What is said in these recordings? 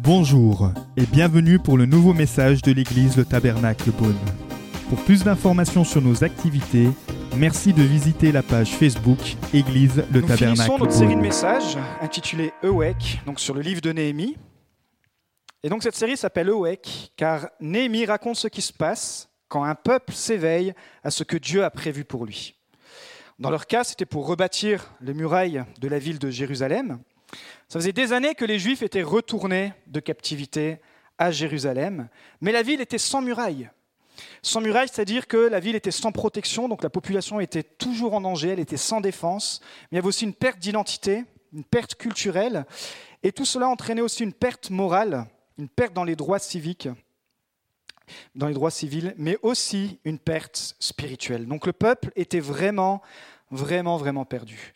Bonjour et bienvenue pour le nouveau message de l'église Le Tabernacle Beaune. Pour plus d'informations sur nos activités, merci de visiter la page Facebook Église Le Nous Tabernacle finissons notre série de messages intitulée Ewek, donc sur le livre de Néhémie. Et donc cette série s'appelle Ewek car Néhémie raconte ce qui se passe quand un peuple s'éveille à ce que Dieu a prévu pour lui. Dans leur cas, c'était pour rebâtir les murailles de la ville de Jérusalem. Ça faisait des années que les Juifs étaient retournés de captivité à Jérusalem, mais la ville était sans murailles. Sans murailles, c'est-à-dire que la ville était sans protection, donc la population était toujours en danger, elle était sans défense, mais il y avait aussi une perte d'identité, une perte culturelle, et tout cela entraînait aussi une perte morale, une perte dans les droits civiques, dans les droits civils, mais aussi une perte spirituelle. Donc le peuple était vraiment, vraiment, vraiment perdu.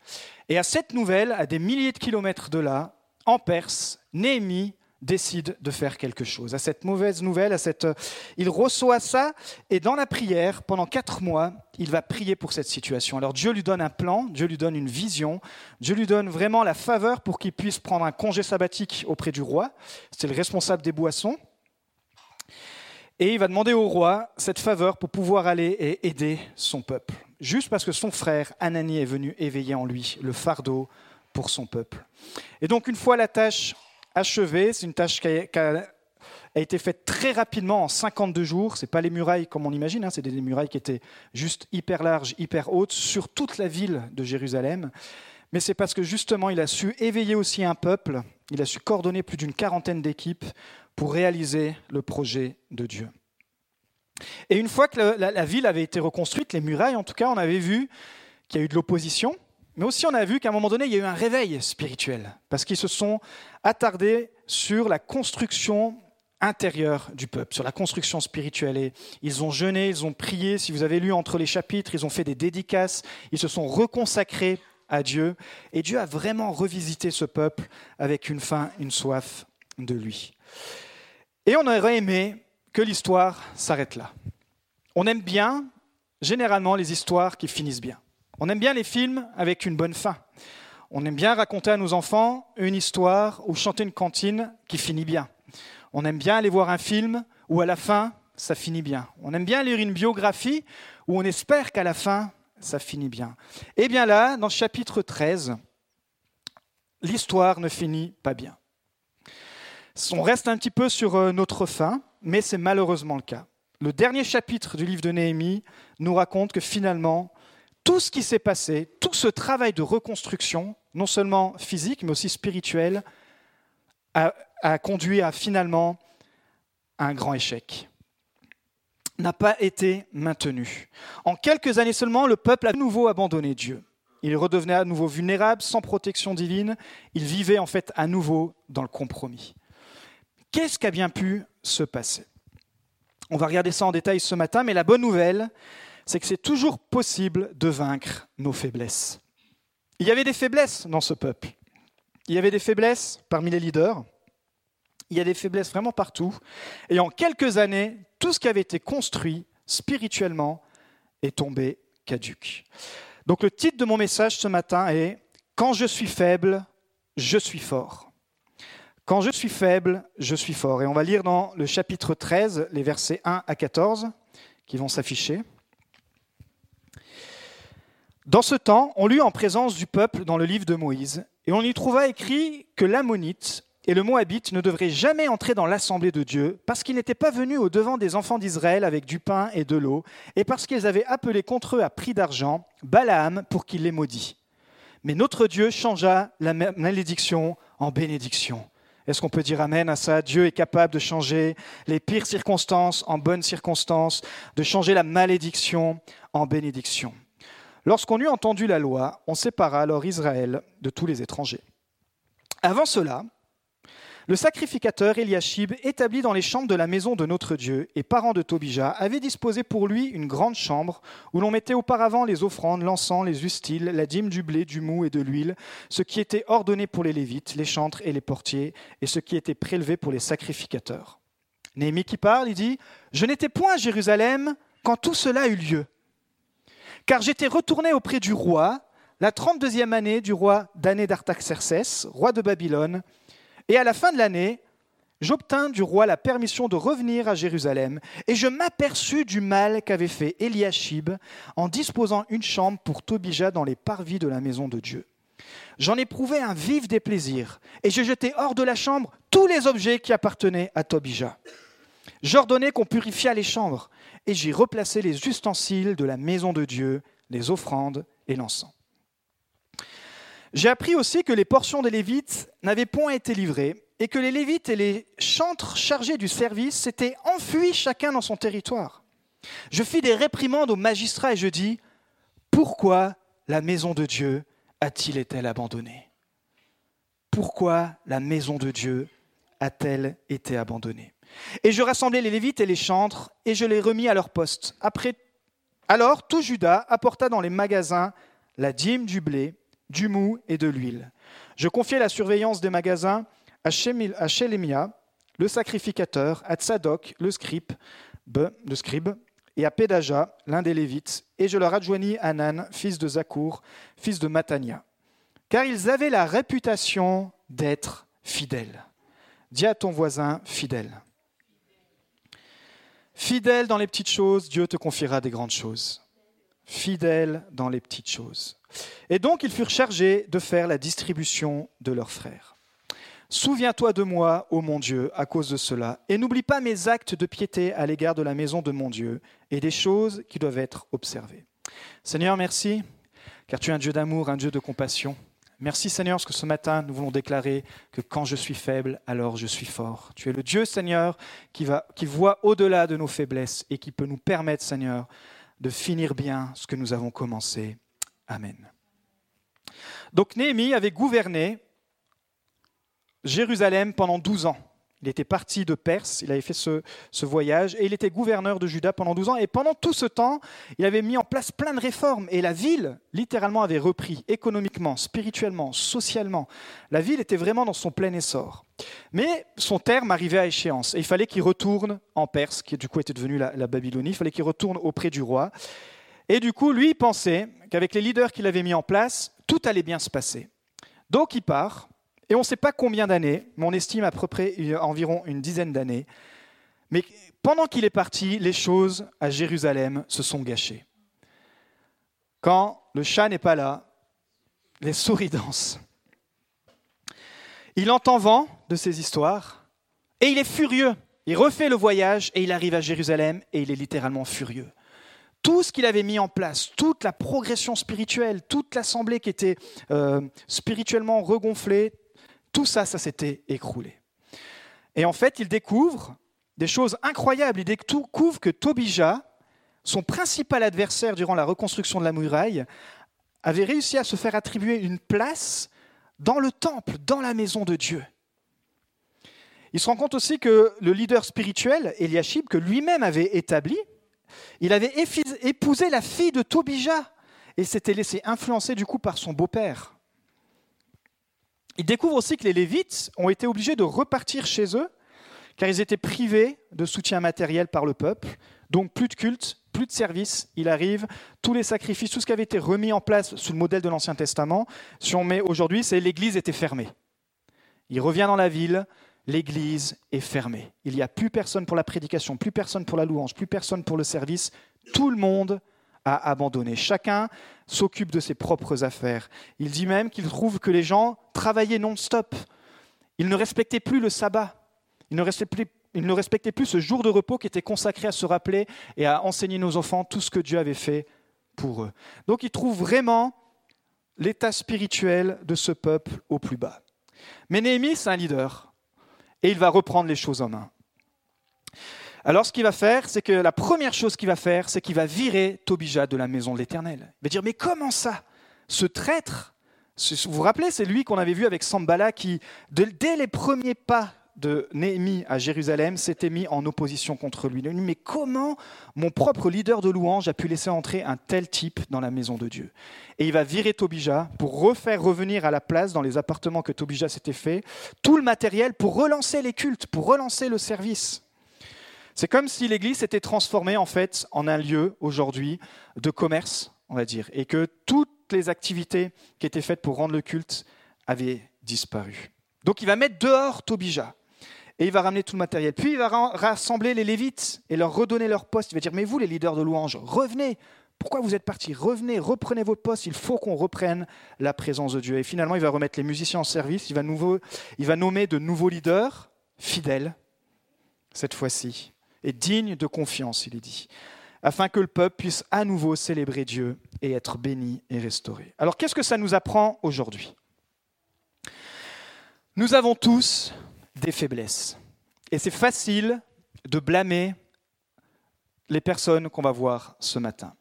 Et à cette nouvelle, à des milliers de kilomètres de là, en Perse, Néhémie décide de faire quelque chose. À cette mauvaise nouvelle, à cette... il reçoit ça, et dans la prière, pendant quatre mois, il va prier pour cette situation. Alors Dieu lui donne un plan, Dieu lui donne une vision, Dieu lui donne vraiment la faveur pour qu'il puisse prendre un congé sabbatique auprès du roi. C'est le responsable des boissons. Et il va demander au roi cette faveur pour pouvoir aller et aider son peuple. Juste parce que son frère Anani est venu éveiller en lui le fardeau pour son peuple. Et donc une fois la tâche achevée, c'est une tâche qui a, été faite très rapidement en 52 jours. C'est pas les murailles comme on imagine, hein, c'est des murailles qui étaient juste hyper larges, hyper hautes sur toute la ville de Jérusalem. Mais c'est parce que justement il a su éveiller aussi un peuple, il a su coordonner plus d'une quarantaine d'équipes pour réaliser le projet de Dieu. Et une fois que la ville avait été reconstruite, les murailles en tout cas, on avait vu qu'il y a eu de l'opposition, mais aussi on a vu qu'à un moment donné, il y a eu un réveil spirituel, parce qu'ils se sont attardés sur la construction intérieure du peuple, sur la construction spirituelle. Et ils ont jeûné, ils ont prié, si vous avez lu entre les chapitres, ils ont fait des dédicaces, ils se sont reconsacrés à Dieu, et Dieu a vraiment revisité ce peuple avec une faim, une soif de lui. Et on aurait aimé que l'histoire s'arrête là. On aime bien, généralement, les histoires qui finissent bien. On aime bien les films avec une bonne fin. On aime bien raconter à nos enfants une histoire ou chanter une cantine qui finit bien. On aime bien aller voir un film où à la fin, ça finit bien. On aime bien lire une biographie où on espère qu'à la fin, ça finit bien. Et bien là, dans le chapitre 13, l'histoire ne finit pas bien. On reste un petit peu sur euh, notre fin, mais c'est malheureusement le cas. Le dernier chapitre du livre de Néhémie nous raconte que finalement, tout ce qui s'est passé, tout ce travail de reconstruction, non seulement physique, mais aussi spirituel, a, conduit à finalement un grand échec n'a pas été maintenu. En quelques années seulement, le peuple a de nouveau abandonné Dieu. Il redevenait à nouveau vulnérable, sans protection divine. Il vivait en fait à nouveau dans le compromis. Qu'est-ce qui a bien pu se passer On va regarder ça en détail ce matin, mais la bonne nouvelle, c'est que c'est toujours possible de vaincre nos faiblesses. Il y avait des faiblesses dans ce peuple. Il y avait des faiblesses parmi les leaders. Il y a des faiblesses vraiment partout. Et en quelques années, tout ce qui avait été construit spirituellement est tombé caduque. Donc le titre de mon message ce matin est Quand je suis faible, je suis fort. Quand je suis faible, je suis fort. Et on va lire dans le chapitre 13 les versets 1 à 14 qui vont s'afficher. Dans ce temps, on lut en présence du peuple dans le livre de Moïse, et on y trouva écrit que l'ammonite et le moabite ne devraient jamais entrer dans l'assemblée de Dieu, parce qu'ils n'étaient pas venus au devant des enfants d'Israël avec du pain et de l'eau, et parce qu'ils avaient appelé contre eux à prix d'argent Balaam pour qu'il les maudit. Mais notre Dieu changea la malédiction en bénédiction. Est-ce qu'on peut dire Amen à ça? Dieu est capable de changer les pires circonstances en bonnes circonstances, de changer la malédiction en bénédiction. Lorsqu'on eut entendu la loi, on sépara alors Israël de tous les étrangers. Avant cela, le sacrificateur Eliashib, établi dans les chambres de la maison de notre Dieu et parent de Tobija, avait disposé pour lui une grande chambre où l'on mettait auparavant les offrandes, l'encens, les ustiles, la dîme du blé, du mou et de l'huile, ce qui était ordonné pour les Lévites, les chantres et les portiers, et ce qui était prélevé pour les sacrificateurs. Néhémie qui parle, il dit Je n'étais point à Jérusalem quand tout cela eut lieu. Car j'étais retourné auprès du roi la 32e année du roi d'année d'Artaxerxès, roi de Babylone, et à la fin de l'année, j'obtins du roi la permission de revenir à Jérusalem, et je m'aperçus du mal qu'avait fait Eliashib en disposant une chambre pour Tobija dans les parvis de la maison de Dieu. J'en éprouvais un vif déplaisir, et je jetai hors de la chambre tous les objets qui appartenaient à Tobija. J'ordonnai qu'on purifiât les chambres, et j'y replaçai les ustensiles de la maison de Dieu, les offrandes et l'encens. J'ai appris aussi que les portions des Lévites n'avaient point été livrées, et que les Lévites et les chantres chargés du service s'étaient enfuis chacun dans son territoire. Je fis des réprimandes aux magistrats et je dis, pourquoi la maison de Dieu a-t-il été abandonnée? Pourquoi la maison de Dieu a-t-elle été abandonnée? Et je rassemblai les Lévites et les chantres et je les remis à leur poste. Après, alors tout Judas apporta dans les magasins la dîme du blé, du mou et de l'huile. Je confiai la surveillance des magasins à Shelemia, le sacrificateur, à Tzadok, le scribe, le scribe et à Pédaja, l'un des Lévites, et je leur adjoignis Anan, fils de Zakour, fils de Matania, car ils avaient la réputation d'être fidèles. Dis à ton voisin fidèle. Fidèle dans les petites choses, Dieu te confiera des grandes choses. Fidèle dans les petites choses. Et donc ils furent chargés de faire la distribution de leurs frères. Souviens-toi de moi, ô mon Dieu, à cause de cela, et n'oublie pas mes actes de piété à l'égard de la maison de mon Dieu et des choses qui doivent être observées. Seigneur, merci, car tu es un Dieu d'amour, un Dieu de compassion. Merci Seigneur, parce que ce matin, nous voulons déclarer que quand je suis faible, alors je suis fort. Tu es le Dieu, Seigneur, qui, va, qui voit au-delà de nos faiblesses et qui peut nous permettre, Seigneur, de finir bien ce que nous avons commencé. Amen. Donc Néhémie avait gouverné Jérusalem pendant 12 ans. Il était parti de Perse, il avait fait ce, voyage, et il était gouverneur de Juda pendant 12 ans. Et pendant tout ce temps, il avait mis en place plein de réformes. Et la ville, littéralement, avait repris économiquement, spirituellement, socialement. La ville était vraiment dans son plein essor. Mais son terme arrivait à échéance. Et il fallait qu'il retourne en Perse, qui du coup était devenu la, la Babylonie. Il fallait qu'il retourne auprès du roi. Et du coup, lui, il pensait qu'avec les leaders qu'il avait mis en place, tout allait bien se passer. Donc il part et on ne sait pas combien d'années, mais on estime à peu près environ une dizaine d'années. Mais pendant qu'il est parti, les choses à Jérusalem se sont gâchées. Quand le chat n'est pas là, les souris dansent. Il entend vent de ces histoires et il est furieux. Il refait le voyage et il arrive à Jérusalem et il est littéralement furieux. Tout ce qu'il avait mis en place, toute la progression spirituelle, toute l'assemblée qui était euh, spirituellement regonflée, tout ça, ça s'était écroulé. Et en fait, il découvre des choses incroyables. Il découvre que Tobija, son principal adversaire durant la reconstruction de la muraille, avait réussi à se faire attribuer une place dans le temple, dans la maison de Dieu. Il se rend compte aussi que le leader spirituel, Eliashib, que lui-même avait établi, il avait épousé la fille de Tobija et s'était laissé influencer du coup par son beau-père. Il découvre aussi que les Lévites ont été obligés de repartir chez eux, car ils étaient privés de soutien matériel par le peuple. Donc plus de culte, plus de service. Il arrive, tous les sacrifices, tout ce qui avait été remis en place sous le modèle de l'Ancien Testament, si on met aujourd'hui, c'est l'Église était fermée. Il revient dans la ville, l'Église est fermée. Il n'y a plus personne pour la prédication, plus personne pour la louange, plus personne pour le service. Tout le monde a abandonné. Chacun s'occupe de ses propres affaires. Il dit même qu'il trouve que les gens travaillaient non-stop. Ils ne respectaient plus le sabbat. Ils ne respectaient plus, ne respectaient plus ce jour de repos qui était consacré à se rappeler et à enseigner nos enfants tout ce que Dieu avait fait pour eux. Donc il trouve vraiment l'état spirituel de ce peuple au plus bas. Mais Néhémie, c'est un leader et il va reprendre les choses en main. Alors ce qu'il va faire, c'est que la première chose qu'il va faire, c'est qu'il va virer Tobija de la maison de l'Éternel. Il va dire, mais comment ça? Ce traître, vous vous rappelez, c'est lui qu'on avait vu avec Sambala qui, dès les premiers pas de Néhémie à Jérusalem, s'était mis en opposition contre lui. Mais comment mon propre leader de louange a pu laisser entrer un tel type dans la maison de Dieu? Et il va virer Tobija pour refaire revenir à la place dans les appartements que Tobija s'était fait tout le matériel pour relancer les cultes, pour relancer le service. C'est comme si l'Église s'était transformée en fait en un lieu aujourd'hui de commerce, on va dire, et que tout, toutes les activités qui étaient faites pour rendre le culte avaient disparu. Donc il va mettre dehors Tobija et il va ramener tout le matériel. Puis il va rassembler les Lévites et leur redonner leur poste. Il va dire, mais vous les leaders de louange, revenez. Pourquoi vous êtes partis? Revenez, reprenez votre poste. Il faut qu'on reprenne la présence de Dieu. Et finalement, il va remettre les musiciens en service. Il va, nouveau, il va nommer de nouveaux leaders fidèles, cette fois-ci, et dignes de confiance, il est dit, afin que le peuple puisse à nouveau célébrer Dieu et être béni et restauré. Alors qu'est-ce que ça nous apprend aujourd'hui? Nous avons tous des faiblesses. Et c'est facile de blâmer les personnes qu'on va voir ce matin.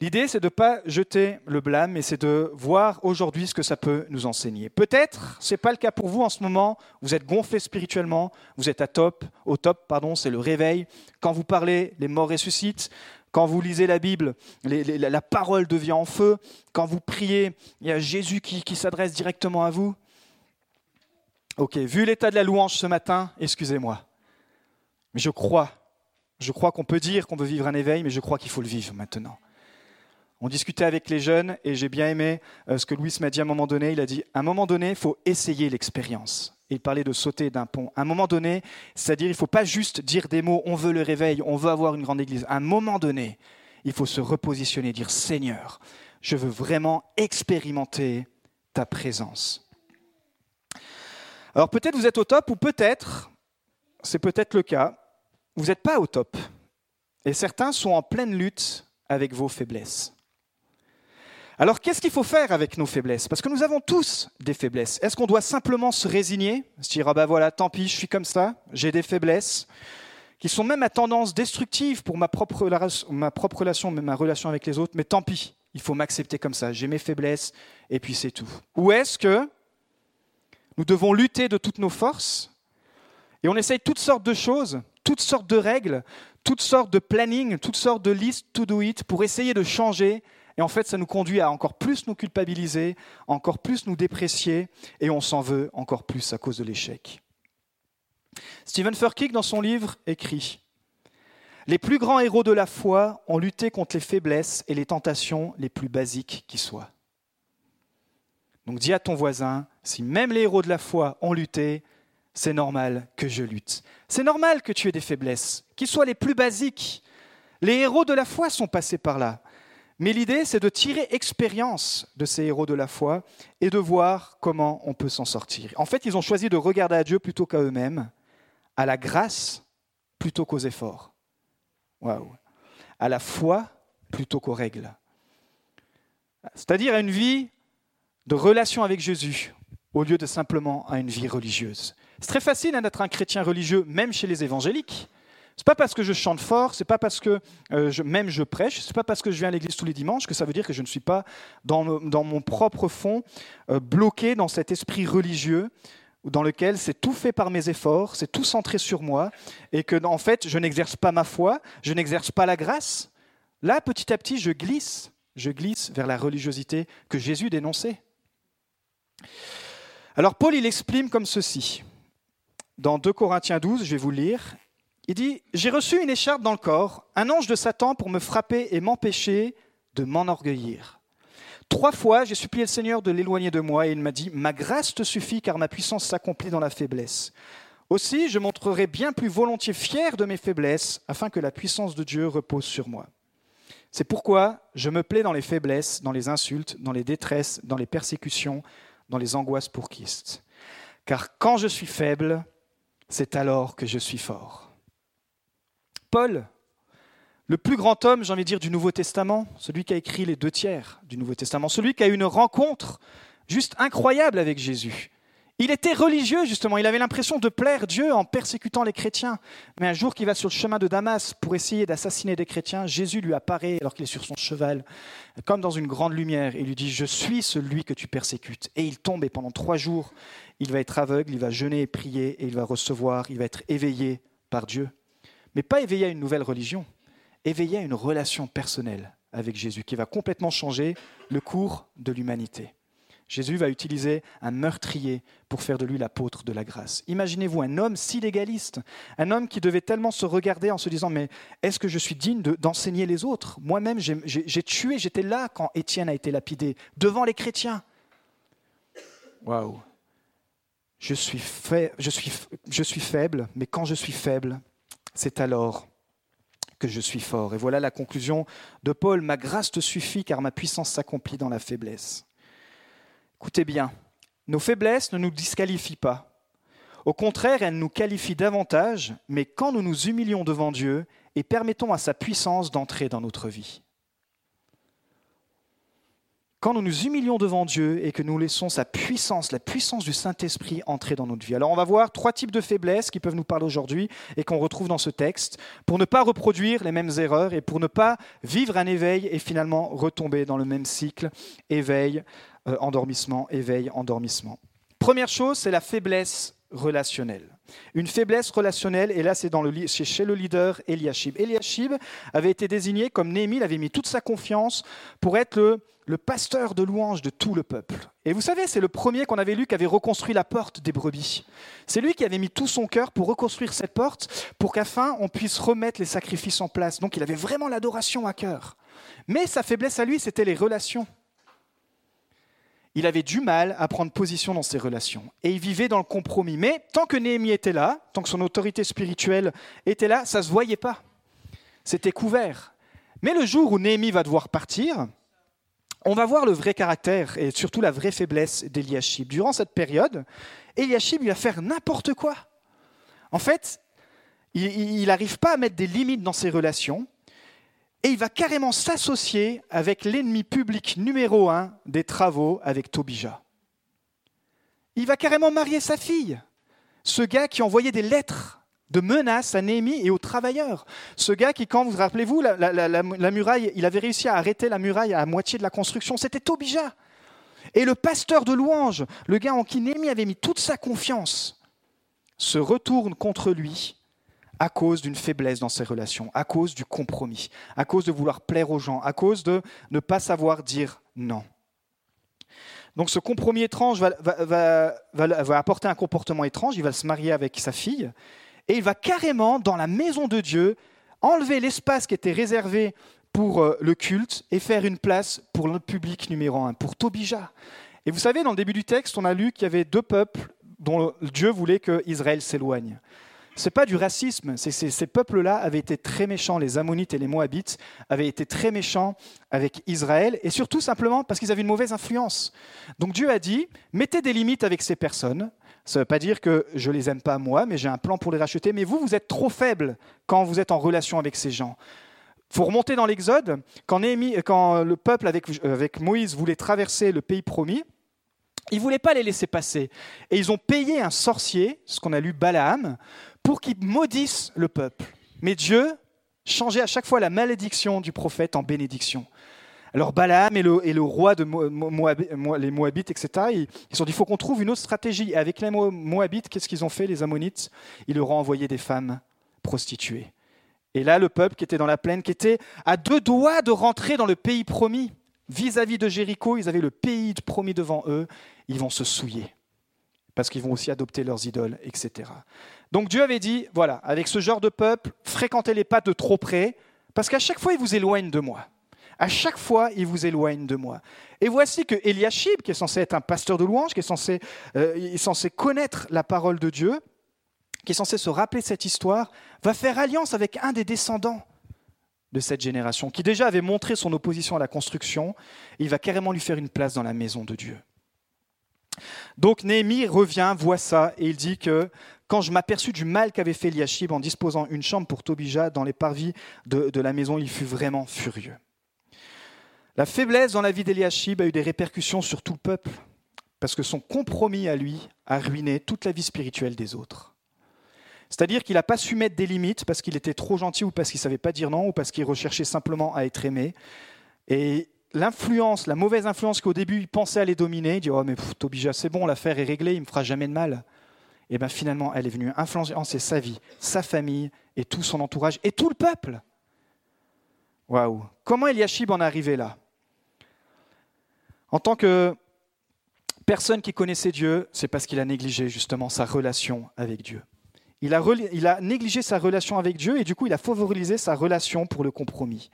L'idée, c'est de ne pas jeter le blâme, mais c'est de voir aujourd'hui ce que ça peut nous enseigner. Peut-être, ce n'est pas le cas pour vous en ce moment, vous êtes gonflé spirituellement, vous êtes à top, au top, pardon, c'est le réveil. Quand vous parlez, les morts ressuscitent. Quand vous lisez la Bible, la parole devient en feu. Quand vous priez, il y a Jésus qui s'adresse directement à vous. Ok, vu l'état de la louange ce matin, excusez-moi. Mais je crois, je crois qu'on peut dire qu'on veut vivre un éveil, mais je crois qu'il faut le vivre maintenant. On discutait avec les jeunes et j'ai bien aimé euh, ce que Louis m'a dit à un moment donné. Il a dit, à un moment donné, il faut essayer l'expérience. Il parlait de sauter d'un pont. À un moment donné, c'est-à-dire, il ne faut pas juste dire des mots, on veut le réveil, on veut avoir une grande église. À un moment donné, il faut se repositionner, dire, Seigneur, je veux vraiment expérimenter ta présence. Alors peut-être vous êtes au top ou peut-être, c'est peut-être le cas, vous n'êtes pas au top. Et certains sont en pleine lutte avec vos faiblesses. Alors qu'est-ce qu'il faut faire avec nos faiblesses? Parce que nous avons tous des faiblesses. Est-ce qu'on doit simplement se résigner, se dire ah ben voilà, tant pis, je suis comme ça, j'ai des faiblesses qui sont même à tendance destructive pour ma propre, ma propre relation, ma relation avec les autres, mais tant pis, il faut m'accepter comme ça, j'ai mes faiblesses et puis c'est tout. Ou est-ce que nous devons lutter de toutes nos forces et on essaye toutes sortes de choses, toutes sortes de règles, toutes sortes de planning, toutes sortes de listes to do it pour essayer de changer. Et en fait, ça nous conduit à encore plus nous culpabiliser, encore plus nous déprécier, et on s'en veut encore plus à cause de l'échec. Stephen Furtick, dans son livre, écrit Les plus grands héros de la foi ont lutté contre les faiblesses et les tentations les plus basiques qui soient. Donc dis à ton voisin, si même les héros de la foi ont lutté, c'est normal que je lutte. C'est normal que tu aies des faiblesses, qu'ils soient les plus basiques. Les héros de la foi sont passés par là. Mais l'idée, c'est de tirer expérience de ces héros de la foi et de voir comment on peut s'en sortir. En fait, ils ont choisi de regarder à Dieu plutôt qu'à eux-mêmes, à la grâce plutôt qu'aux efforts. Waouh. À la foi plutôt qu'aux règles. C'est-à-dire à une vie de relation avec Jésus au lieu de simplement à une vie religieuse. C'est très facile hein, d'être un chrétien religieux, même chez les évangéliques. C'est pas parce que je chante fort, c'est pas parce que euh, même je prêche, c'est pas parce que je viens à l'église tous les dimanches que ça veut dire que je ne suis pas dans, mon propre fond euh, bloqué dans cet esprit religieux dans lequel c'est tout fait par mes efforts, c'est tout centré sur moi, et que en fait je n'exerce pas ma foi, je n'exerce pas la grâce. Là, petit à petit, je glisse, je glisse vers la religiosité que Jésus dénonçait. Alors Paul, il exprime comme ceci. Dans 2 Corinthiens 12, je vais vous lire. Il dit, J'ai reçu une écharpe dans le corps, un ange de Satan pour me frapper et m'empêcher de m'enorgueillir. Trois fois, j'ai supplié le Seigneur de l'éloigner de moi et il m'a dit, Ma grâce te suffit car ma puissance s'accomplit dans la faiblesse. Aussi, je montrerai bien plus volontiers fier de mes faiblesses afin que la puissance de Dieu repose sur moi. C'est pourquoi je me plais dans les faiblesses, dans les insultes, dans les détresses, dans les persécutions, dans les angoisses pour Christ. Car quand je suis faible, c'est alors que je suis fort. Paul, le plus grand homme, j'ai envie de dire, du Nouveau Testament, celui qui a écrit les deux tiers du Nouveau Testament, celui qui a eu une rencontre juste incroyable avec Jésus, il était religieux, justement. Il avait l'impression de plaire Dieu en persécutant les chrétiens. Mais un jour qu'il va sur le chemin de Damas pour essayer d'assassiner des chrétiens, Jésus lui apparaît alors qu'il est sur son cheval, comme dans une grande lumière. Il lui dit Je suis celui que tu persécutes. Et il tombe, et pendant trois jours, il va être aveugle, il va jeûner et prier, et il va recevoir, il va être éveillé par Dieu. Mais pas éveillé à une nouvelle religion, éveillé à une relation personnelle avec Jésus qui va complètement changer le cours de l'humanité. Jésus va utiliser un meurtrier pour faire de lui l'apôtre de la grâce. Imaginez-vous un homme si légaliste, un homme qui devait tellement se regarder en se disant mais est-ce que je suis digne d'enseigner les autres? Moi-même, j'ai tué, j'étais là quand Étienne a été lapidé, devant les chrétiens. Waouh je suis faible, mais quand je suis faible, c'est alors que je suis fort. Et voilà la conclusion de Paul. Ma grâce te suffit car ma puissance s'accomplit dans la faiblesse. Écoutez bien, nos faiblesses ne nous disqualifient pas. Au contraire, elles nous qualifient davantage, mais quand nous nous humilions devant Dieu et permettons à sa puissance d'entrer dans notre vie. Quand nous nous humilions devant Dieu et que nous laissons sa puissance, la puissance du Saint-Esprit entrer dans notre vie. Alors on va voir trois types de faiblesses qui peuvent nous parler aujourd'hui et qu'on retrouve dans ce texte pour ne pas reproduire les mêmes erreurs et pour ne pas vivre un éveil et finalement retomber dans le même cycle, éveil, euh, endormissement, éveil, endormissement. Première chose, c'est la faiblesse relationnelle. Une faiblesse relationnelle, et là c'est chez le leader Eliashib. Eliashib avait été désigné comme Néhémie, il avait mis toute sa confiance pour être le, le pasteur de louange de tout le peuple. Et vous savez, c'est le premier qu'on avait lu qui avait reconstruit la porte des brebis. C'est lui qui avait mis tout son cœur pour reconstruire cette porte, pour qu'afin on puisse remettre les sacrifices en place. Donc il avait vraiment l'adoration à cœur. Mais sa faiblesse à lui, c'était les relations il avait du mal à prendre position dans ses relations. Et il vivait dans le compromis. Mais tant que Néhémie était là, tant que son autorité spirituelle était là, ça ne se voyait pas. C'était couvert. Mais le jour où Néhémie va devoir partir, on va voir le vrai caractère et surtout la vraie faiblesse d'Eliashib. Durant cette période, Eliashib, il va faire n'importe quoi. En fait, il n'arrive pas à mettre des limites dans ses relations. Et il va carrément s'associer avec l'ennemi public numéro un des travaux avec Tobija. Il va carrément marier sa fille. Ce gars qui envoyait des lettres de menaces à Néhémie et aux travailleurs. Ce gars qui, quand vous rappelez-vous, la, muraille, il avait réussi à arrêter la muraille à moitié de la construction, c'était Tobija. Et le pasteur de louange, le gars en qui Néhémie avait mis toute sa confiance, se retourne contre lui à cause d'une faiblesse dans ses relations, à cause du compromis, à cause de vouloir plaire aux gens, à cause de ne pas savoir dire non. Donc ce compromis étrange va, apporter un comportement étrange, il va se marier avec sa fille, et il va carrément, dans la maison de Dieu, enlever l'espace qui était réservé pour euh, le culte et faire une place pour le public numéro un, pour Tobija. Et vous savez, dans le début du texte, on a lu qu'il y avait deux peuples dont Dieu voulait que Israël s'éloigne n'est pas du racisme. ces peuples-là avaient été très méchants. Les Ammonites et les Moabites avaient été très méchants avec Israël, et surtout simplement parce qu'ils avaient une mauvaise influence. Donc Dieu a dit mettez des limites avec ces personnes. Ça ne veut pas dire que je les aime pas moi, mais j'ai un plan pour les racheter. Mais vous, vous êtes trop faibles quand vous êtes en relation avec ces gens. faut remonter dans l'Exode, quand, le peuple avec, avec Moïse voulait traverser le pays promis, ils ne voulaient pas les laisser passer. Et ils ont payé un sorcier, ce qu'on a lu Balaam, pour qu'ils maudissent le peuple. Mais Dieu changeait à chaque fois la malédiction du prophète en bénédiction. Alors Balaam et le, roi de les Moabites, etc., ils, se sont dit, il faut qu'on trouve une autre stratégie. Et avec les Moabites, qu'est-ce qu'ils ont fait, les Ammonites? Ils leur ont envoyé des femmes prostituées. Et là, le peuple qui était dans la plaine, qui était à deux doigts de rentrer dans le pays promis, vis-à-vis -vis de Jéricho, ils avaient le pays promis devant eux, ils vont se souiller, parce qu'ils vont aussi adopter leurs idoles, etc. Donc Dieu avait dit, voilà, avec ce genre de peuple, fréquentez-les pas de trop près, parce qu'à chaque fois, ils vous éloignent de moi. À chaque fois, ils vous éloignent de moi. Et voici que Eliashib, qui est censé être un pasteur de louange, qui est censé, euh, est censé connaître la parole de Dieu, qui est censé se rappeler cette histoire, va faire alliance avec un des descendants de cette génération, qui déjà avait montré son opposition à la construction, il va carrément lui faire une place dans la maison de Dieu. Donc Néhémie revient, voit ça, et il dit que quand je m'aperçus du mal qu'avait fait Eliashib en disposant une chambre pour Tobija dans les parvis de, la maison, il fut vraiment furieux. La faiblesse dans la vie d'Eliashib a eu des répercussions sur tout le peuple, parce que son compromis à lui a ruiné toute la vie spirituelle des autres. C'est-à-dire qu'il n'a pas su mettre des limites parce qu'il était trop gentil ou parce qu'il ne savait pas dire non ou parce qu'il recherchait simplement à être aimé. Et l'influence, la mauvaise influence qu'au début il pensait les dominer, il dit Oh, mais Tobija, c'est bon, l'affaire est réglée, il ne me fera jamais de mal et bien finalement, elle est venue influencer sa vie, sa famille et tout son entourage et tout le peuple. Waouh Comment Eliashib en est arrivé là? En tant que personne qui connaissait Dieu, c'est parce qu'il a négligé justement sa relation avec Dieu. Il a, négligé sa relation avec Dieu et du coup il a favorisé sa relation pour le compromis.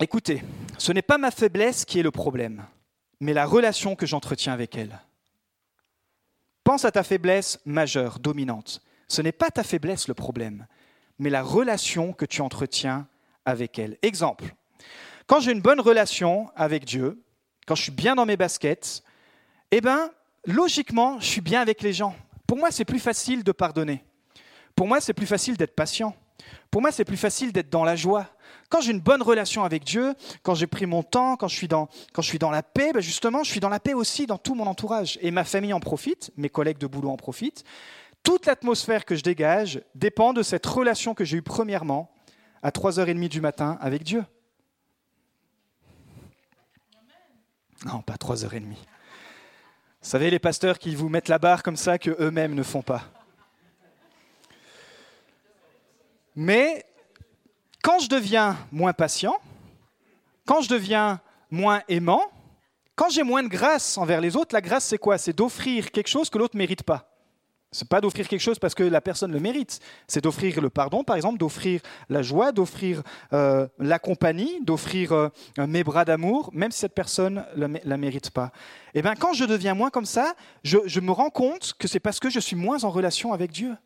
Écoutez, ce n'est pas ma faiblesse qui est le problème, mais la relation que j'entretiens avec elle. Pense à ta faiblesse majeure, dominante. Ce n'est pas ta faiblesse le problème, mais la relation que tu entretiens avec elle. Exemple, quand j'ai une bonne relation avec Dieu, quand je suis bien dans mes baskets, eh bien, logiquement, je suis bien avec les gens. Pour moi, c'est plus facile de pardonner. Pour moi, c'est plus facile d'être patient. Pour moi, c'est plus facile d'être dans la joie. Quand j'ai une bonne relation avec Dieu, quand j'ai pris mon temps, quand je suis dans, quand je suis dans la paix, ben justement, je suis dans la paix aussi dans tout mon entourage. Et ma famille en profite, mes collègues de boulot en profitent. Toute l'atmosphère que je dégage dépend de cette relation que j'ai eue premièrement à 3h30 du matin avec Dieu. Non, pas 3h30. Vous savez, les pasteurs qui vous mettent la barre comme ça que eux-mêmes ne font pas. Mais quand je deviens moins patient, quand je deviens moins aimant, quand j'ai moins de grâce envers les autres, la grâce c'est quoi? C'est d'offrir quelque chose que l'autre ne mérite pas. Ce n'est pas d'offrir quelque chose parce que la personne le mérite. C'est d'offrir le pardon, par exemple, d'offrir la joie, d'offrir euh, la compagnie, d'offrir euh, mes bras d'amour, même si cette personne ne la, mérite pas. Et eh bien, quand je deviens moins comme ça, je, je me rends compte que c'est parce que je suis moins en relation avec Dieu,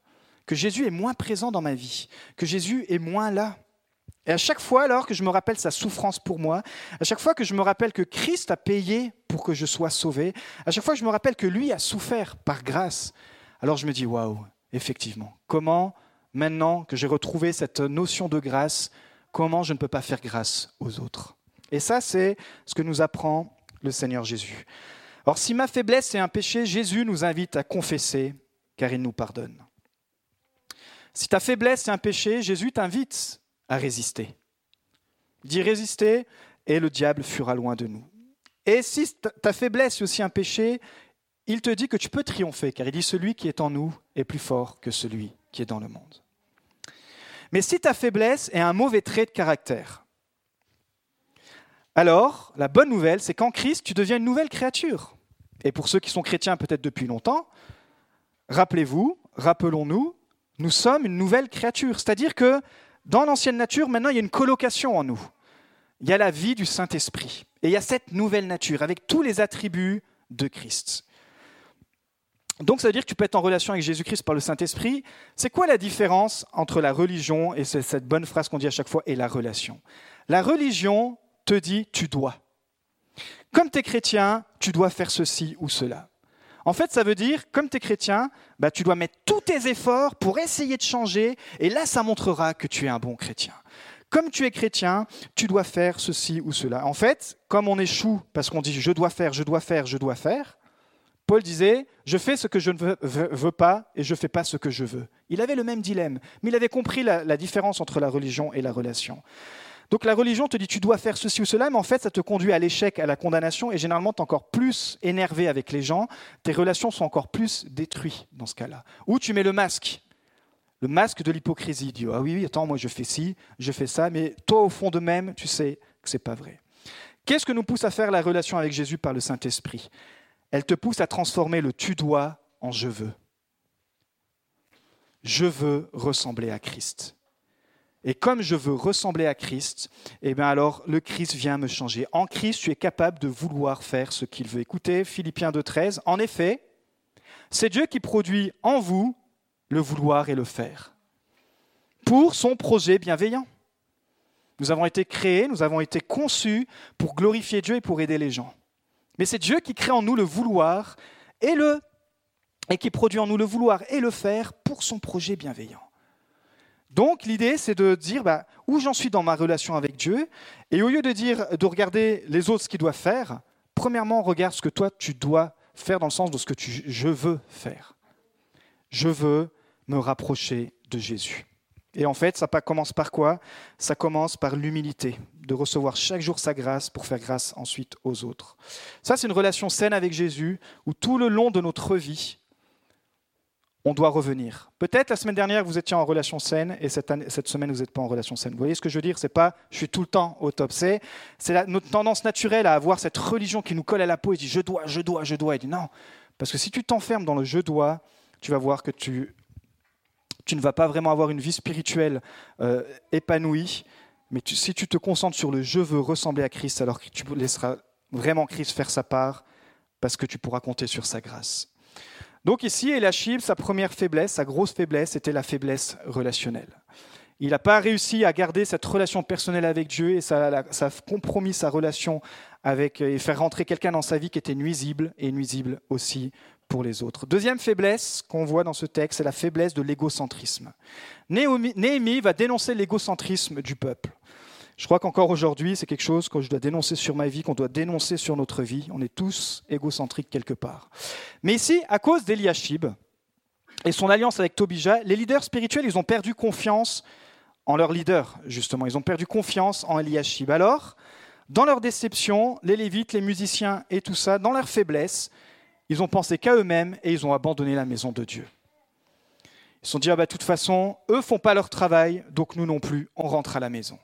que Jésus est moins présent dans ma vie, que Jésus est moins là. Et à chaque fois alors que je me rappelle sa souffrance pour moi, à chaque fois que je me rappelle que Christ a payé pour que je sois sauvé, à chaque fois que je me rappelle que lui a souffert par grâce, alors je me dis waouh, effectivement, comment maintenant que j'ai retrouvé cette notion de grâce, comment je ne peux pas faire grâce aux autres? Et ça, c'est ce que nous apprend le Seigneur Jésus. Or, si ma faiblesse est un péché, Jésus nous invite à confesser, car il nous pardonne. Si ta faiblesse est un péché, Jésus t'invite à résister. D'y résister et le diable fuira loin de nous. Et si ta faiblesse est aussi un péché, il te dit que tu peux triompher, car il dit celui qui est en nous est plus fort que celui qui est dans le monde. Mais si ta faiblesse est un mauvais trait de caractère, alors la bonne nouvelle, c'est qu'en Christ, tu deviens une nouvelle créature. Et pour ceux qui sont chrétiens peut-être depuis longtemps, rappelez-vous, rappelons-nous, nous sommes une nouvelle créature. C'est-à-dire que dans l'ancienne nature, maintenant, il y a une colocation en nous. Il y a la vie du Saint-Esprit. Et il y a cette nouvelle nature avec tous les attributs de Christ. Donc ça veut dire que tu peux être en relation avec Jésus-Christ par le Saint-Esprit. C'est quoi la différence entre la religion, et c'est cette bonne phrase qu'on dit à chaque fois, et la relation? La religion te dit tu dois. Comme tu es chrétien, tu dois faire ceci ou cela. En fait, ça veut dire, comme tu es chrétien, bah, tu dois mettre tous tes efforts pour essayer de changer, et là, ça montrera que tu es un bon chrétien. Comme tu es chrétien, tu dois faire ceci ou cela. En fait, comme on échoue parce qu'on dit je dois faire, je dois faire, je dois faire, Paul disait je fais ce que je ne veux, pas et je ne fais pas ce que je veux. Il avait le même dilemme, mais il avait compris la différence entre la religion et la relation. Donc la religion te dit tu dois faire ceci ou cela, mais en fait ça te conduit à l'échec, à la condamnation, et généralement tu es encore plus énervé avec les gens, tes relations sont encore plus détruites dans ce cas-là. Ou tu mets le masque, le masque de l'hypocrisie, dis ah oui, oui, attends, moi je fais ci, je fais ça, mais toi au fond de même, tu sais que c'est pas vrai. Qu'est-ce que nous pousse à faire la relation avec Jésus par le Saint-Esprit? Elle te pousse à transformer le tu dois en je veux. Je veux ressembler à Christ. Et comme je veux ressembler à Christ, eh bien alors le Christ vient me changer. En Christ, tu es capable de vouloir faire ce qu'il veut. Écoutez, Philippiens 2.13, en effet, c'est Dieu qui produit en vous le vouloir et le faire pour son projet bienveillant. Nous avons été créés, nous avons été conçus pour glorifier Dieu et pour aider les gens. Mais c'est Dieu qui crée en nous le vouloir et le et qui produit en nous le vouloir et le faire pour son projet bienveillant. Donc l'idée, c'est de dire bah, où j'en suis dans ma relation avec Dieu, et au lieu de dire de regarder les autres ce qu'ils doivent faire, premièrement, regarde ce que toi tu dois faire dans le sens de ce que je veux faire. Je veux me rapprocher de Jésus. Et en fait, ça commence par quoi? Ça commence par l'humilité, de recevoir chaque jour sa grâce pour faire grâce ensuite aux autres. Ça, c'est une relation saine avec Jésus, où tout le long de notre vie, on doit revenir. Peut-être la semaine dernière, vous étiez en relation saine et cette, cette semaine, vous n'êtes pas en relation saine. Vous voyez ce que je veux dire? C'est pas je suis tout le temps au top. C'est notre tendance naturelle à avoir cette religion qui nous colle à la peau et dit je dois, je dois, je dois. Et dit non. Parce que si tu t'enfermes dans le je dois, tu vas voir que tu, tu ne vas pas vraiment avoir une vie spirituelle euh, épanouie. Mais si tu te concentres sur le je veux ressembler à Christ, alors que tu laisseras vraiment Christ faire sa part, parce que tu pourras compter sur sa grâce. Donc ici, Elachib, sa première faiblesse, sa grosse faiblesse, était la faiblesse relationnelle. Il n'a pas réussi à garder cette relation personnelle avec Dieu et ça, a compromis sa relation avec et faire rentrer quelqu'un dans sa vie qui était nuisible et nuisible aussi pour les autres. Deuxième faiblesse qu'on voit dans ce texte, c'est la faiblesse de l'égocentrisme. Néhémie va dénoncer l'égocentrisme du peuple. Je crois qu'encore aujourd'hui, c'est quelque chose que je dois dénoncer sur ma vie, qu'on doit dénoncer sur notre vie. On est tous égocentriques quelque part. Mais ici, à cause d'Eliashib et son alliance avec Tobija, les leaders spirituels, ils ont perdu confiance en leur leader, justement. Ils ont perdu confiance en Eliashib. Alors, dans leur déception, les Lévites, les musiciens et tout ça, dans leur faiblesse, ils ont pensé qu'à eux-mêmes et ils ont abandonné la maison de Dieu. Ils se sont dit, ah bah, de toute façon, eux font pas leur travail, donc nous non plus, on rentre à la maison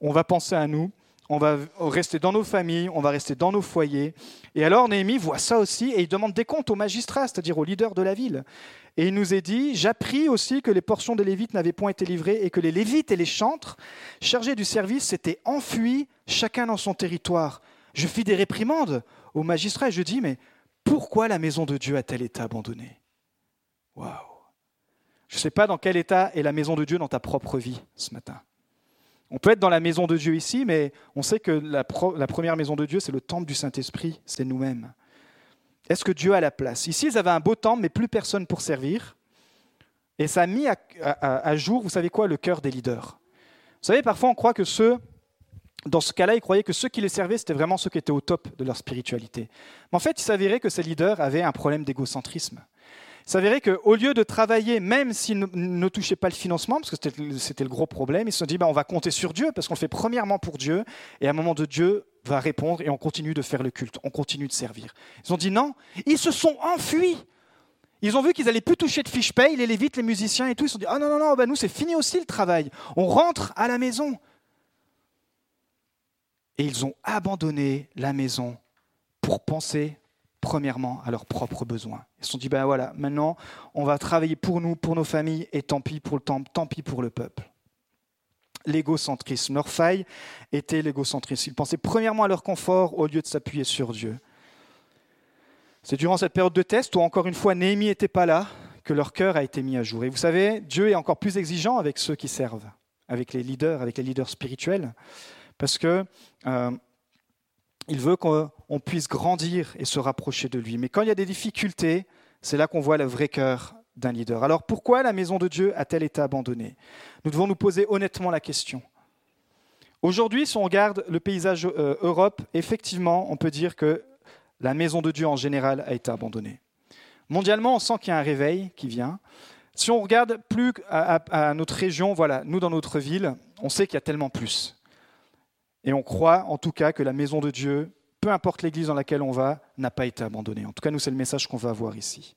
on va penser à nous, on va rester dans nos familles, on va rester dans nos foyers. Et alors Néhémie voit ça aussi et il demande des comptes aux magistrats, c'est-à-dire aux leaders de la ville. Et il nous est dit, j'appris aussi que les portions des Lévites n'avaient point été livrées et que les Lévites et les chantres, chargés du service, s'étaient enfuis, chacun dans son territoire. Je fis des réprimandes aux magistrats et je dis, mais pourquoi la maison de Dieu a-t-elle été abandonnée? Waouh Je ne sais pas dans quel état est la maison de Dieu dans ta propre vie ce matin. On peut être dans la maison de Dieu ici, mais on sait que la, première maison de Dieu, c'est le temple du Saint-Esprit, c'est nous-mêmes. Est-ce que Dieu a la place? Ici, ils avaient un beau temple, mais plus personne pour servir. Et ça a mis à, jour, vous savez quoi, le cœur des leaders. Vous savez, parfois on croit que ceux, dans ce cas-là, ils croyaient que ceux qui les servaient, c'était vraiment ceux qui étaient au top de leur spiritualité. Mais en fait, il s'avérait que ces leaders avaient un problème d'égocentrisme. S'avérait qu'au lieu de travailler, même s'ils ne, touchaient pas le financement, parce que c'était le gros problème, ils se sont dit bah, on va compter sur Dieu, parce qu'on le fait premièrement pour Dieu, et à un moment de Dieu va répondre, et on continue de faire le culte, on continue de servir. Ils ont dit non, ils se sont enfuis. Ils ont vu qu'ils allaient plus toucher de fiches paye, les lévites, les musiciens et tout. Ils se sont dit ah non, non, non, bah, nous c'est fini aussi le travail, on rentre à la maison. Et ils ont abandonné la maison pour penser premièrement à leurs propres besoins. Ils se sont dit, ben voilà, maintenant, on va travailler pour nous, pour nos familles, et tant pis pour le temple, tant pis pour le peuple. L'égocentrisme. Leur faille était l'égocentrisme. Ils pensaient premièrement à leur confort au lieu de s'appuyer sur Dieu. C'est durant cette période de test où, encore une fois, Néhémie n'était pas là, que leur cœur a été mis à jour. Et vous savez, Dieu est encore plus exigeant avec ceux qui servent, avec les leaders, avec les leaders spirituels, parce que euh, il veut qu'on puisse grandir et se rapprocher de lui. Mais quand il y a des difficultés, c'est là qu'on voit le vrai cœur d'un leader. Alors pourquoi la maison de Dieu a-t-elle été abandonnée? Nous devons nous poser honnêtement la question. Aujourd'hui, si on regarde le paysage euh, Europe, effectivement, on peut dire que la maison de Dieu en général a été abandonnée. Mondialement, on sent qu'il y a un réveil qui vient. Si on regarde plus à, à notre région, voilà, nous dans notre ville, on sait qu'il y a tellement plus. Et on croit en tout cas que la maison de Dieu, peu importe l'église dans laquelle on va, n'a pas été abandonnée. En tout cas, nous, c'est le message qu'on va avoir ici.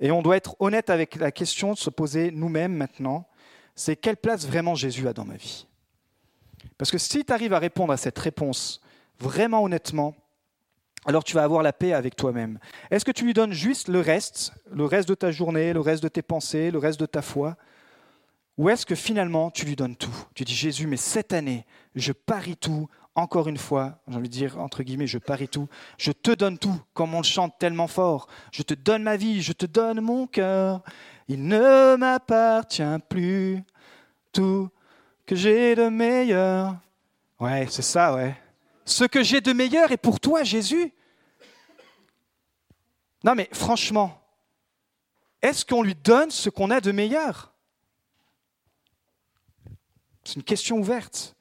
Et on doit être honnête avec la question de se poser nous-mêmes maintenant, c'est quelle place vraiment Jésus a dans ma vie? Parce que si tu arrives à répondre à cette réponse vraiment honnêtement, alors tu vas avoir la paix avec toi-même. Est-ce que tu lui donnes juste le reste, le reste de ta journée, le reste de tes pensées, le reste de ta foi? Ou est-ce que finalement tu lui donnes tout? Tu dis Jésus, mais cette année, je parie tout, encore une fois, j'ai envie de dire entre guillemets, je parie tout, je te donne tout, comme on le chante tellement fort, je te donne ma vie, je te donne mon cœur, il ne m'appartient plus, tout que j'ai de meilleur. Ouais, c'est ça, ouais. Ce que j'ai de meilleur est pour toi, Jésus. Non mais franchement, est-ce qu'on lui donne ce qu'on a de meilleur? C'est une question ouverte.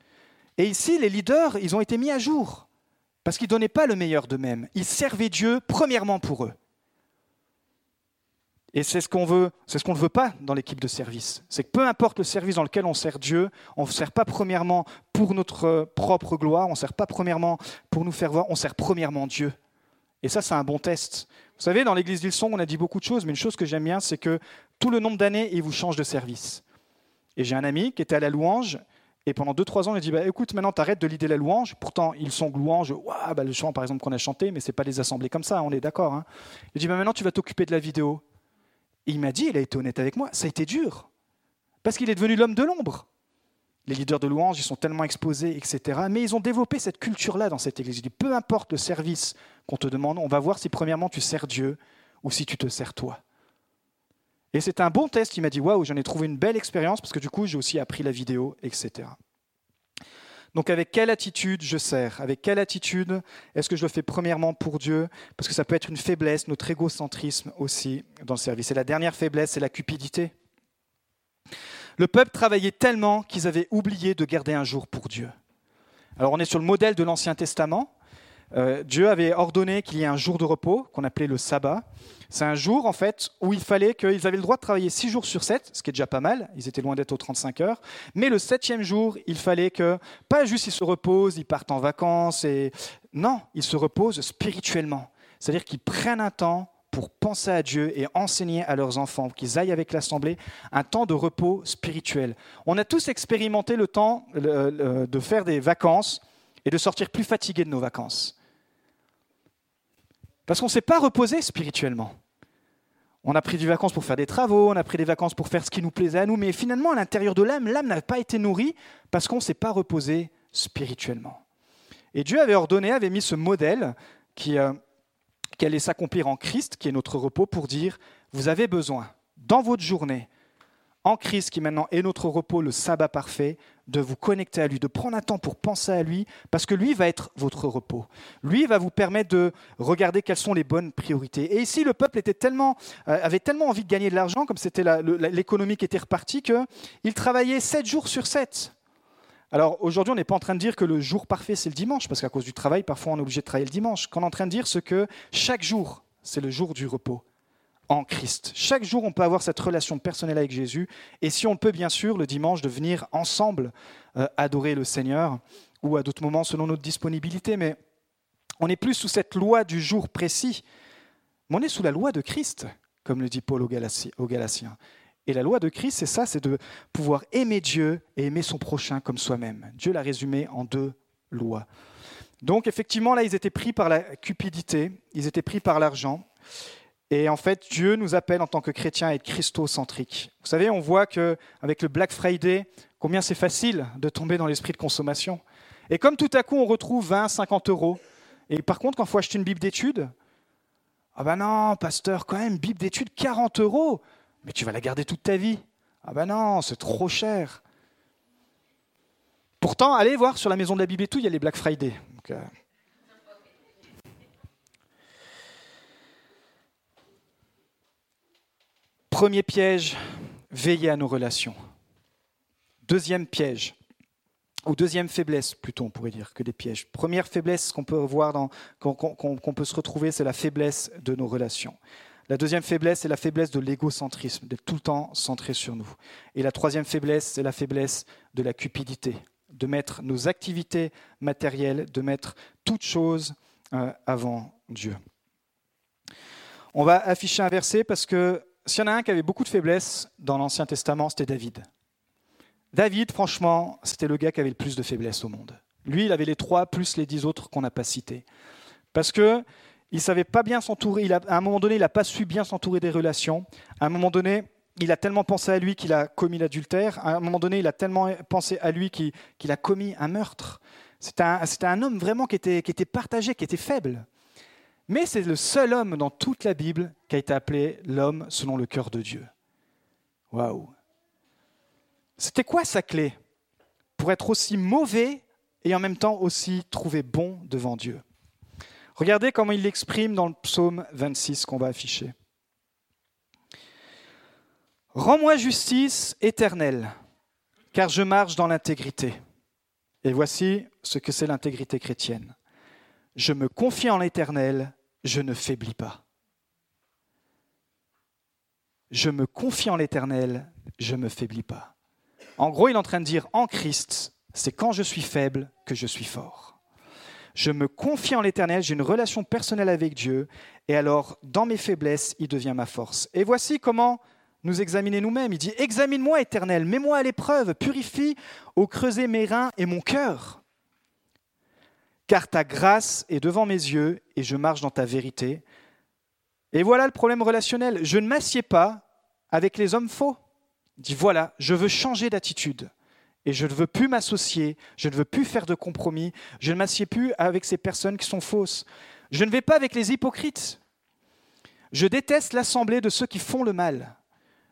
Et ici, les leaders, ils ont été mis à jour parce qu'ils ne donnaient pas le meilleur d'eux-mêmes. Ils servaient Dieu premièrement pour eux. Et c'est ce qu'on veut, c'est ce qu'on ne veut pas dans l'équipe de service. C'est que peu importe le service dans lequel on sert Dieu, on ne sert pas premièrement pour notre propre gloire, on ne sert pas premièrement pour nous faire voir, on sert premièrement Dieu. Et ça, c'est un bon test. Vous savez, dans l'église d'Ilson, on a dit beaucoup de choses, mais une chose que j'aime bien, c'est que tout le nombre d'années, il vous change de service. Et j'ai un ami qui était à la louange, et pendant 2-3 ans, il dit bah, Écoute, maintenant, t'arrêtes de l'idée la louange. Pourtant, ils sont louanges. bah, le chant, par exemple, qu'on a chanté, mais ce n'est pas des assemblées comme ça, on est d'accord. Hein. Il dit bah, Maintenant, tu vas t'occuper de la vidéo. Et il m'a dit Il a été honnête avec moi ça a été dur. Parce qu'il est devenu l'homme de l'ombre. Les leaders de louange, ils sont tellement exposés, etc. Mais ils ont développé cette culture-là dans cette église. Il dit Peu importe le service qu'on te demande, on va voir si, premièrement, tu sers Dieu ou si tu te sers toi. Et c'est un bon test. Il m'a dit Waouh, j'en ai trouvé une belle expérience parce que du coup, j'ai aussi appris la vidéo, etc. Donc, avec quelle attitude je sers? Avec quelle attitude est-ce que je le fais premièrement pour Dieu? Parce que ça peut être une faiblesse, notre égocentrisme aussi dans le service. Et la dernière faiblesse, c'est la cupidité. Le peuple travaillait tellement qu'ils avaient oublié de garder un jour pour Dieu. Alors, on est sur le modèle de l'Ancien Testament. Euh, Dieu avait ordonné qu'il y ait un jour de repos qu'on appelait le sabbat. C'est un jour, en fait, où il fallait qu'ils avaient le droit de travailler six jours sur 7, ce qui est déjà pas mal, ils étaient loin d'être aux 35 heures. Mais le septième jour, il fallait que, pas juste ils se reposent, ils partent en vacances, et non, ils se reposent spirituellement. C'est-à-dire qu'ils prennent un temps pour penser à Dieu et enseigner à leurs enfants, qu'ils aillent avec l'Assemblée, un temps de repos spirituel. On a tous expérimenté le temps de faire des vacances et de sortir plus fatigué de nos vacances. Parce qu'on ne s'est pas reposé spirituellement. On a pris des vacances pour faire des travaux, on a pris des vacances pour faire ce qui nous plaisait à nous, mais finalement, à l'intérieur de l'âme, l'âme n'a pas été nourrie parce qu'on ne s'est pas reposé spirituellement. Et Dieu avait ordonné, avait mis ce modèle qui, euh, qui allait s'accomplir en Christ, qui est notre repos, pour dire, vous avez besoin, dans votre journée, en Christ, qui maintenant est notre repos, le sabbat parfait, de vous connecter à lui, de prendre un temps pour penser à lui, parce que lui va être votre repos. Lui va vous permettre de regarder quelles sont les bonnes priorités. Et ici, le peuple euh, avait tellement envie de gagner de l'argent, comme c'était l'économie qui était repartie, qu'il travaillait 7 jours sur 7. Alors aujourd'hui, on n'est pas en train de dire que le jour parfait, c'est le dimanche, parce qu'à cause du travail, parfois on est obligé de travailler le dimanche. Qu'on est en train de dire ce que chaque jour, c'est le jour du repos en Christ. Chaque jour, on peut avoir cette relation personnelle avec Jésus. Et si on peut, bien sûr, le dimanche, de venir ensemble euh, adorer le Seigneur, ou à d'autres moments selon notre disponibilité. Mais on n'est plus sous cette loi du jour précis, mais on est sous la loi de Christ, comme le dit Paul aux Galatiens. Et la loi de Christ, c'est ça, c'est de pouvoir aimer Dieu et aimer son prochain comme soi-même. Dieu l'a résumé en deux lois. Donc effectivement, là, ils étaient pris par la cupidité, ils étaient pris par l'argent. Et en fait, Dieu nous appelle en tant que chrétiens à être christocentriques. Vous savez, on voit qu'avec le Black Friday, combien c'est facile de tomber dans l'esprit de consommation. Et comme tout à coup, on retrouve 20, 50 euros. Et par contre, quand il faut acheter une Bible d'études, ah ben non, pasteur, quand même, Bible d'études, 40 euros. Mais tu vas la garder toute ta vie. Ah ben non, c'est trop cher. Pourtant, allez voir sur la maison de la Bible et tout, il y a les Black Friday. Euh, Premier piège, veiller à nos relations. Deuxième piège, ou deuxième faiblesse plutôt, on pourrait dire que des pièges. Première faiblesse qu'on peut voir, qu'on peut se retrouver, c'est la faiblesse de nos relations. La deuxième faiblesse, c'est la faiblesse de l'égocentrisme, d'être tout le temps centré sur nous. Et la troisième faiblesse, c'est la faiblesse de la cupidité, de mettre nos activités matérielles, de mettre toute chose euh, avant Dieu. On va afficher un verset parce que s'il y en a un qui avait beaucoup de faiblesses dans l'Ancien Testament, c'était David. David, franchement, c'était le gars qui avait le plus de faiblesses au monde. Lui, il avait les trois plus les dix autres qu'on n'a pas cités. Parce que il savait pas bien s'entourer. À un moment donné, il n'a pas su bien s'entourer des relations. À un moment donné, il a tellement pensé à lui qu'il a commis l'adultère. À un moment donné, il a tellement pensé à lui qu'il a commis un meurtre. C'était un, homme vraiment qui était partagé, qui était faible. Mais c'est le seul homme dans toute la Bible qui a été appelé l'homme selon le cœur de Dieu. Waouh! C'était quoi sa clé pour être aussi mauvais et en même temps aussi trouvé bon devant Dieu? Regardez comment il l'exprime dans le psaume 26 qu'on va afficher. Rends-moi justice éternelle, car je marche dans l'intégrité. Et voici ce que c'est l'intégrité chrétienne. Je me confie en l'Éternel, je ne faiblis pas. Je me confie en l'Éternel, je ne me faiblis pas. En gros, il est en train de dire, en Christ, c'est quand je suis faible que je suis fort. je me confie en l'Éternel, j'ai une relation personnelle avec Dieu, et alors dans mes faiblesses, il devient ma force. Et voici comment nous examiner nous-mêmes. Il dit, examine-moi, Éternel, mets-moi à l'épreuve, purifie au creuset mes reins et mon cœur. Car ta grâce est devant mes yeux, et je marche dans ta vérité. Et voilà le problème relationnel. Je ne m'assieds pas avec les hommes faux. Dit, voilà, je veux changer d'attitude. Et je ne veux plus m'associer, je ne veux plus faire de compromis, je ne m'assieds plus avec ces personnes qui sont fausses. Je ne vais pas avec les hypocrites. Je déteste l'assemblée de ceux qui font le mal.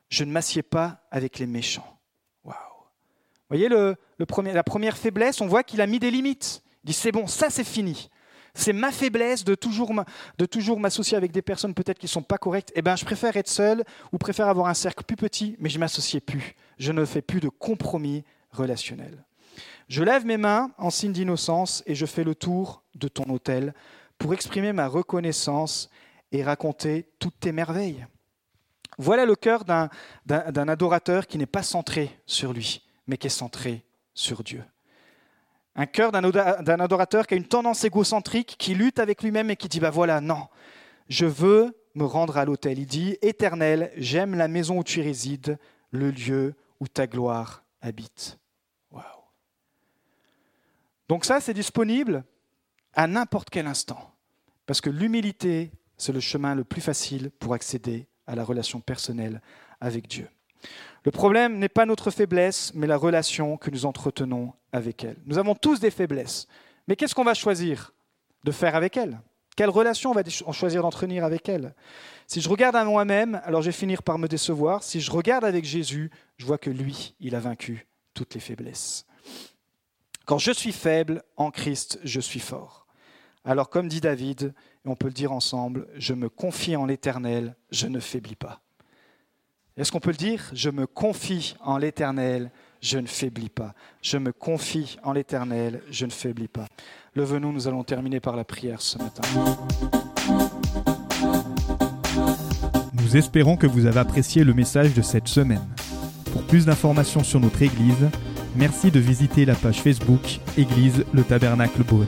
Je ne m'assieds pas avec les méchants. Waouh. Vous voyez le, la première faiblesse, on voit qu'il a mis des limites. Il c'est bon, ça c'est fini. C'est ma faiblesse de toujours, m'associer avec des personnes peut-être qui ne sont pas correctes. Eh bien, je préfère être seul ou préfère avoir un cercle plus petit, mais je ne m'associe plus. Je ne fais plus de compromis relationnel. Je lève mes mains en signe d'innocence et je fais le tour de ton hôtel pour exprimer ma reconnaissance et raconter toutes tes merveilles. Voilà le cœur d'un adorateur qui n'est pas centré sur lui, mais qui est centré sur Dieu. Un cœur d'un adorateur qui a une tendance égocentrique, qui lutte avec lui-même et qui dit, bah voilà, non, je veux me rendre à l'autel. Il dit, Éternel, j'aime la maison où tu résides, le lieu où ta gloire habite. Donc ça, c'est disponible à n'importe quel instant. Parce que l'humilité, c'est le chemin le plus facile pour accéder à la relation personnelle avec Dieu. Le problème n'est pas notre faiblesse, mais la relation que nous entretenons avec elle. Nous avons tous des faiblesses, mais qu'est-ce qu'on va choisir de faire avec elle? Quelle relation on va choisir d'entretenir avec elle? Si je regarde à moi-même, alors je vais finir par me décevoir. Si je regarde avec Jésus, je vois que lui, il a vaincu toutes les faiblesses. Quand je suis faible, en Christ, je suis fort. Alors comme dit David, et on peut le dire ensemble, je me confie en l'Éternel, je ne faiblis pas. Est-ce qu'on peut le dire? Je me confie en l'Éternel, je ne faiblis pas. Je me confie en l'Éternel, je ne faiblis pas. Levez-nous, nous allons terminer par la prière ce matin. Nous espérons que vous avez apprécié le message de cette semaine. Pour plus d'informations sur notre Église, Merci de visiter la page Facebook Église le Tabernacle Beaune.